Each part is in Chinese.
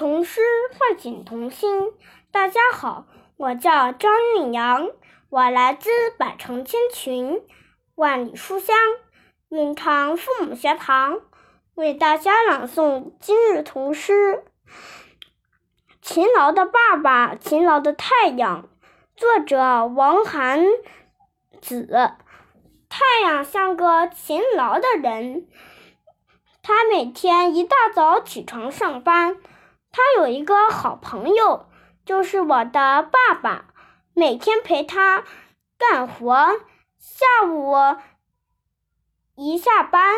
童诗唤醒童心。大家好，我叫张韵阳，我来自百城千群，万里书香蕴藏父母学堂，为大家朗诵今日童诗。勤劳的爸爸，勤劳的太阳。作者王涵子。太阳像个勤劳的人，他每天一大早起床上班。他有一个好朋友，就是我的爸爸，每天陪他干活。下午一下班，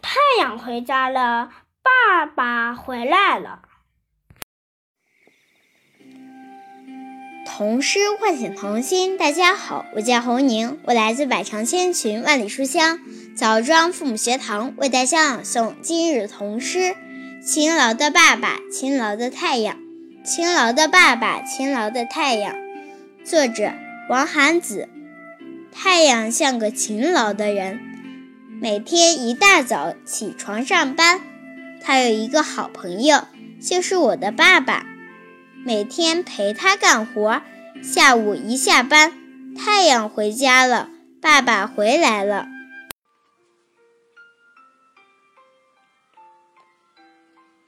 太阳回家了，爸爸回来了。童诗唤醒童心。大家好，我叫侯宁，我来自百城千群，万里书香枣庄父母学堂，为大家朗诵今日童诗。勤劳的爸爸，勤劳的太阳。勤劳的爸爸，勤劳的太阳。作者王涵子。太阳像个勤劳的人，每天一大早起床上班。他有一个好朋友，就是我的爸爸。每天陪他干活，下午一下班，太阳回家了，爸爸回来了。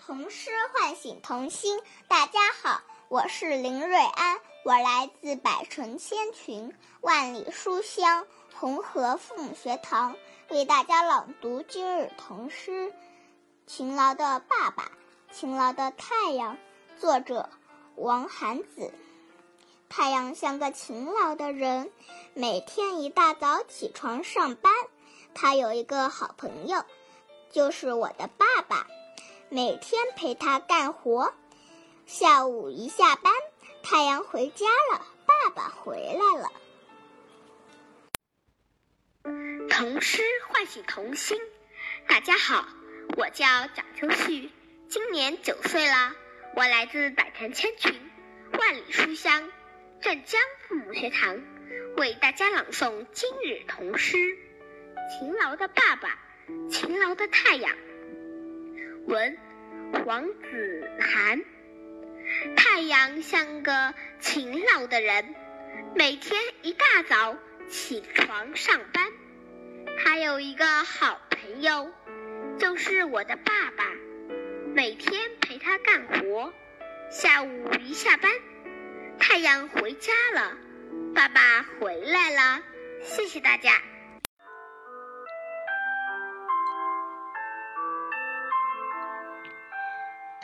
童诗唤醒童心，大家好，我是林瑞安，我来自百城千群，万里书香红河父母学堂，为大家朗读今日童诗。勤劳的爸爸，勤劳的太阳，作者。王涵子，太阳像个勤劳的人，每天一大早起床上班。他有一个好朋友，就是我的爸爸，每天陪他干活。下午一下班，太阳回家了，爸爸回来了。童诗唤醒童心。大家好，我叫蒋秋旭，今年九岁了。我来自百城千群，万里书香镇江父母学堂，为大家朗诵今日童诗。勤劳的爸爸，勤劳的太阳。文黄子涵。太阳像个勤劳的人，每天一大早起床上班。他有一个好朋友，就是我的爸爸。每天陪他干活，下午一下班，太阳回家了，爸爸回来了。谢谢大家。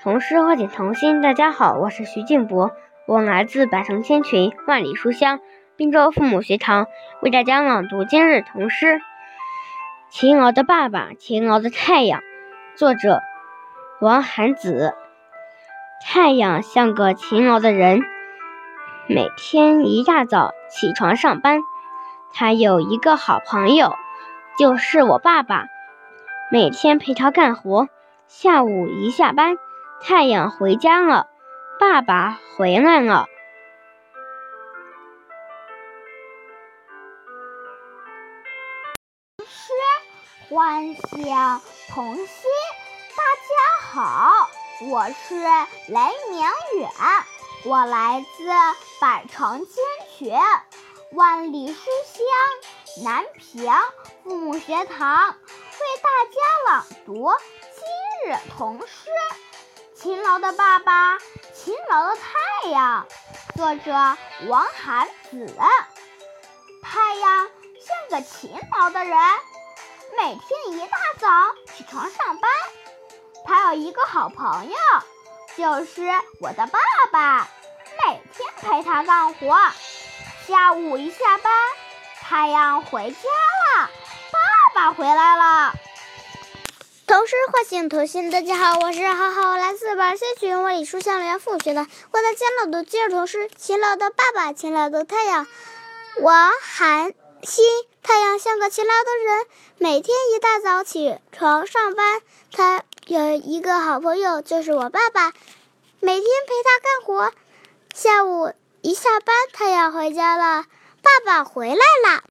童诗唤醒童心，大家好，我是徐静博，我来自百城千群，万里书香滨州父母学堂，为大家朗读今日童诗。勤劳的爸爸，勤劳的太阳，作者。王涵子，太阳像个勤劳的人，每天一大早起床上班。他有一个好朋友，就是我爸爸，每天陪他干活。下午一下班，太阳回家了，爸爸回来了。诗欢笑童心。大家好，我是雷明远，我来自百城千群，万里书香南平父母学堂，为大家朗读今日童诗。勤劳的爸爸，勤劳的太阳，作者王涵子。太阳像个勤劳的人，每天一大早起床上班。他有一个好朋友，就是我的爸爸，每天陪他干活。下午一下班，太阳回家了，爸爸回来了。童诗唤醒童心，大家好，我是浩浩，来自百溪群万里书香园附学的，我的勤劳的今日童诗，勤劳的爸爸，勤劳的太阳，我喊心。太阳像个勤劳的人，每天一大早起床上班。他有一个好朋友，就是我爸爸，每天陪他干活。下午一下班，太阳回家了，爸爸回来了。